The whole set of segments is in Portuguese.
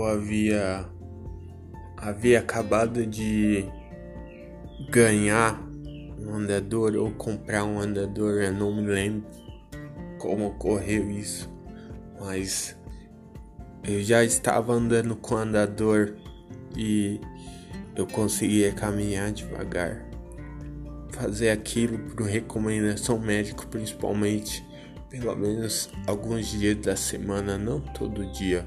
eu havia havia acabado de ganhar um andador ou comprar um andador, eu não me lembro como ocorreu isso, mas eu já estava andando com andador e eu conseguia caminhar devagar, fazer aquilo por recomendação médica, principalmente, pelo menos alguns dias da semana, não todo dia,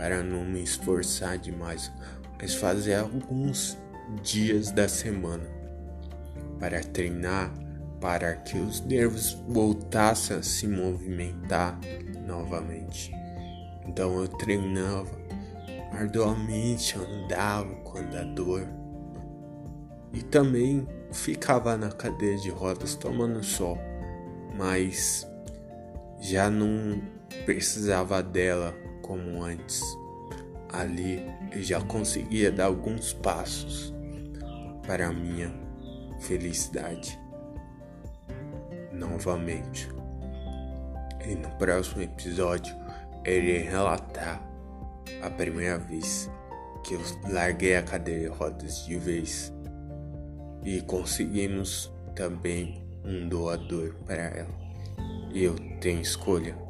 para não me esforçar demais, mas fazer alguns dias da semana para treinar, para que os nervos voltassem a se movimentar novamente. Então eu treinava arduamente, andava com andador e também ficava na cadeira de rodas tomando sol, mas já não precisava dela como antes. Ali eu já conseguia dar alguns passos para a minha felicidade novamente. E no próximo episódio irei relatar a primeira vez que eu larguei a cadeira de rodas de vez e conseguimos também um doador para ela. Eu tenho escolha.